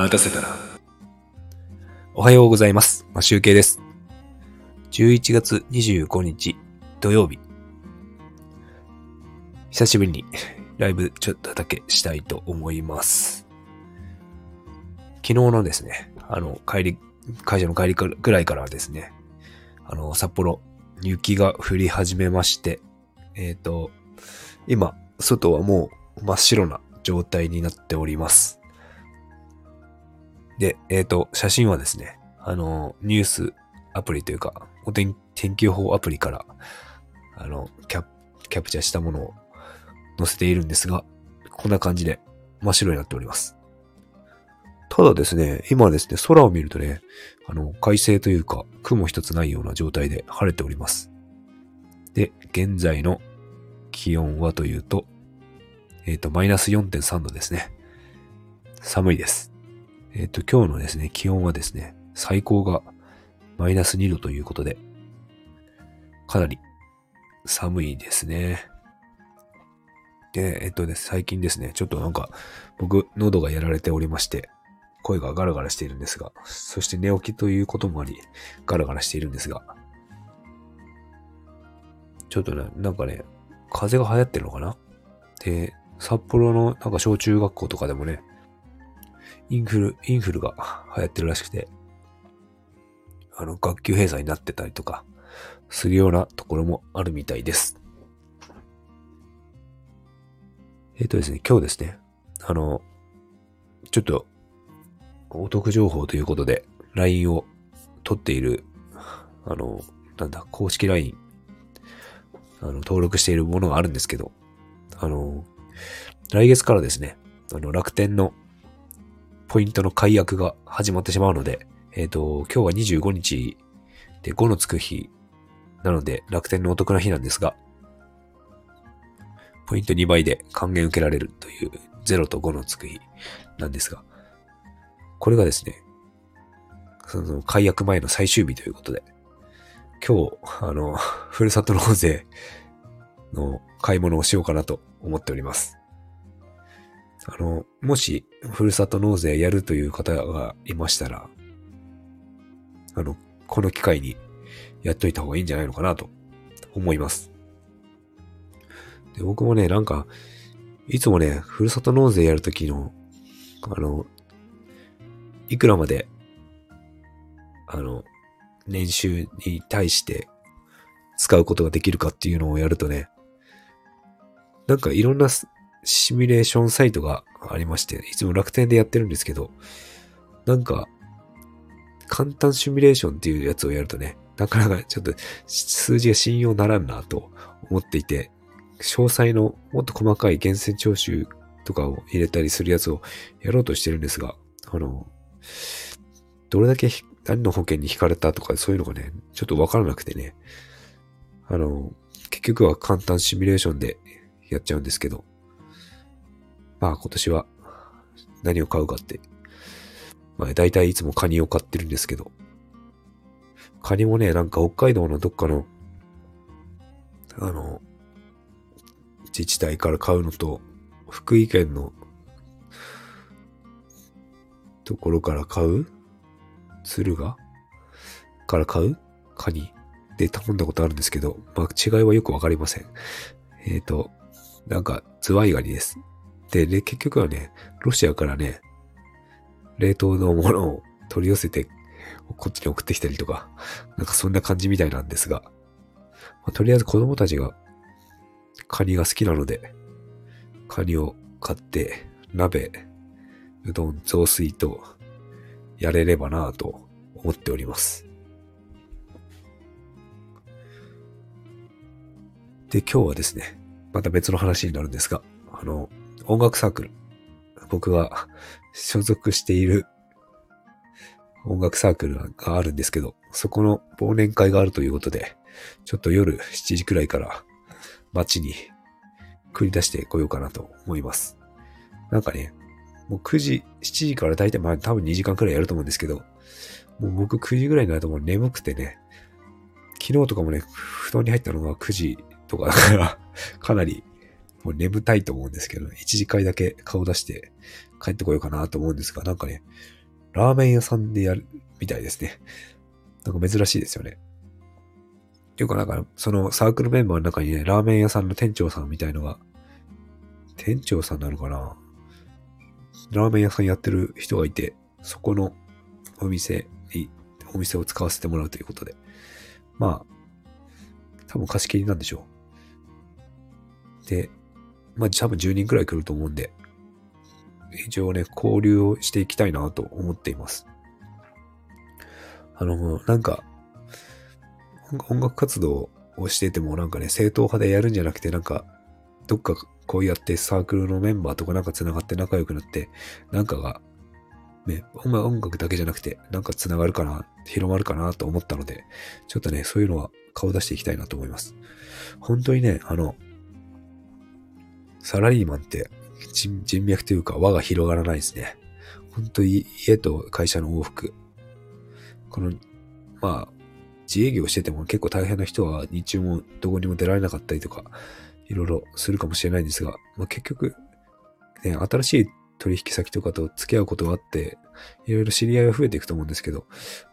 待たせたな。おはようございます。ま、集計です。11月25日土曜日。久しぶりに ライブちょっとだけしたいと思います。昨日のですね、あの、帰り、会社の帰りぐらいからはですね、あの、札幌、雪が降り始めまして、えっ、と、今、外はもう真っ白な状態になっております。で、えっ、と、写真はですね、あの、ニュースアプリというか、お天天気予報アプリから、あの、キャキャプチャーしたものを載せているんですが、こんな感じで真っ白になっております。ただですね、今ですね、空を見るとね、あの、快晴というか、雲一つないような状態で晴れております。で、現在の気温はというと、えっ、と、マイナス4.3度ですね。寒いです。えっ、と、今日のですね、気温はですね、最高がマイナス2度ということで、かなり寒いですね。で、えっとね、最近ですね、ちょっとなんか、僕、喉がやられておりまして、声がガラガラしているんですが、そして寝起きということもあり、ガラガラしているんですが、ちょっとね、なんかね、風が流行ってるのかな？で、札幌のなんか小中学校とかでもね、インフル、インフルが流行ってるらしくて、あの、学級閉鎖になってたりとか、するようなところもあるみたいです。えっ、とですね、今日ですね、あの、ちょっと、お得情報ということで、LINE を取っている、あの、なんだ、公式 LINE、あの、登録しているものがあるんですけど、あの、来月からですね、あの、楽天のポイントの解約が始まってしまうので、えっ、と、今日は25日で5のつく日なので楽天のお得な日なんですが、ポイント2倍で還元受けられるという0と5のつく日なんですが、これがですね、その解約前の最終日ということで、今日、あの、ふるさと納税の買い物をしようかなと思っております。あの、もし、ふるさと納税やるという方がいましたら、あの、この機会にやっといた方がいいんじゃないのかなと思います。で、僕もね、なんか、いつもね、ふるさと納税やるときの、あの、いくらまで、あの、年収に対して使うことができるかっていうのをやるとね、なんかいろんなシミュレーションサイトがありまして、いつも楽天でやってるんですけど、なんか、簡単シミュレーションっていうやつをやるとね、なかなかちょっと数字が信用ならんなと思っていて、詳細のもっと細かい源泉徴収とかを入れたりするやつをやろうとしてるんですが、あの、どれだけ何の保険に引かれたとかそういうのがね、ちょっとわからなくてね、あの、結局は簡単シミュレーションでやっちゃうんですけど、まあ今年は何を買うかって、まあ大体いつもカニを買ってるんですけど、カニもね、なんか北海道のどっかの、あの、自治体から買うのと、福井県のところから買う？敦賀？から買う？カニ？で頼んだことあるんですけど、まあ違いはよくわかりません。えっ、と、なんかズワイガニです。で、結局はね、ロシアからね、冷凍のものを取り寄せて、こっちに送ってきたりとか、なんかそんな感じみたいなんですが、まあとりあえず子供たちがカニが好きなので、カニを買って、鍋、うどん、雑炊と、やれればなぁと思っております。で、今日はですね、また別の話になるんですが、あの、音楽サークル。僕が所属している音楽サークルがあるんですけど、そこの忘年会があるということで、ちょっと夜7時くらいから街に繰り出してこようかなと思います。なんかね、もう9時、7時から大体まあ多分2時間くらいやると思うんですけど、もう僕9時ぐらいになるともう眠くてね、昨日とかもね、布団に入ったのが9時とかだから、かなりもう眠たいと思うんですけど、1時間だけ顔出して帰ってこようかなと思うんですが、なんかね、ラーメン屋さんでやるみたいですね。なんか珍しいですよね。ていうかなんか、そのサークルメンバーの中にね、ラーメン屋さんの店長さんみたいのが、店長さんなのかな？ラーメン屋さんやってる人がいて、そこのお店に、お店を使わせてもらうということで。まあ、多分貸し切りなんでしょう。で、まあ多分10人くらい来ると思うんで、一応ね、交流をしていきたいなと思っています。あの、なんか、音楽活動をしててもなんかね、正統派でやるんじゃなくて、なんか、どっかこうやってサークルのメンバーとかなんか繋がって仲良くなって、なんかが、ね、音楽だけじゃなくて、なんか繋がるかな、広まるかなと思ったので、ちょっとね、そういうのは顔出していきたいなと思います。本当にね、あの、サラリーマンって人脈というか輪が広がらないですね。本当に家と会社の往復。この、まあ、自営業してても結構大変な人は日中もどこにも出られなかったりとか、いろいろするかもしれないんですが、まあ、結局、ね、新しい取引先とかと付き合うことがあって、いろいろ知り合いが増えていくと思うんですけど、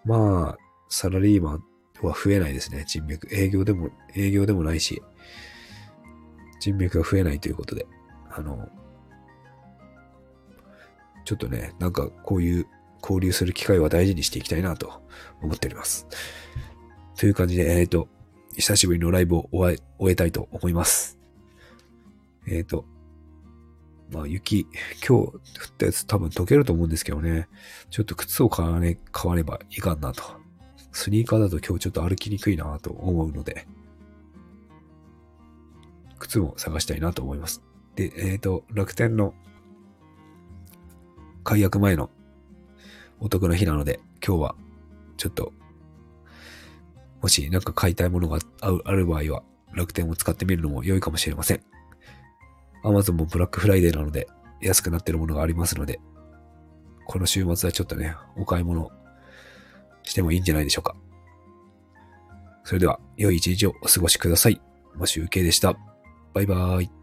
まあ、サラリーマンは増えないですね、人脈。営業でも、営業でもないし、人脈が増えないということで、あの、ちょっとね、なんかこういう交流する機会は大事にしていきたいなと思っております。という感じで、えっ、ー、と、久しぶりのライブを終え終えたいと思います。えっ、ー、と、まあ雪、今日降ったやつ多分溶けると思うんですけどね、ちょっと靴を買わね、買わねばいかんなと。スニーカーだと今日ちょっと歩きにくいなと思うので、靴も探したいなと思います。で、えっ、ー、と、楽天の解約前のお得な日なので、今日はちょっと、もしなんか買いたいものがある場合は、楽天を使ってみるのも良いかもしれません。Amazon もブラックフライデーなので安くなってるものがありますので、この週末はちょっとね、お買い物してもいいんじゃないでしょうか。それでは、良い一日をお過ごしください。マシュウケイでした。バイバーイ。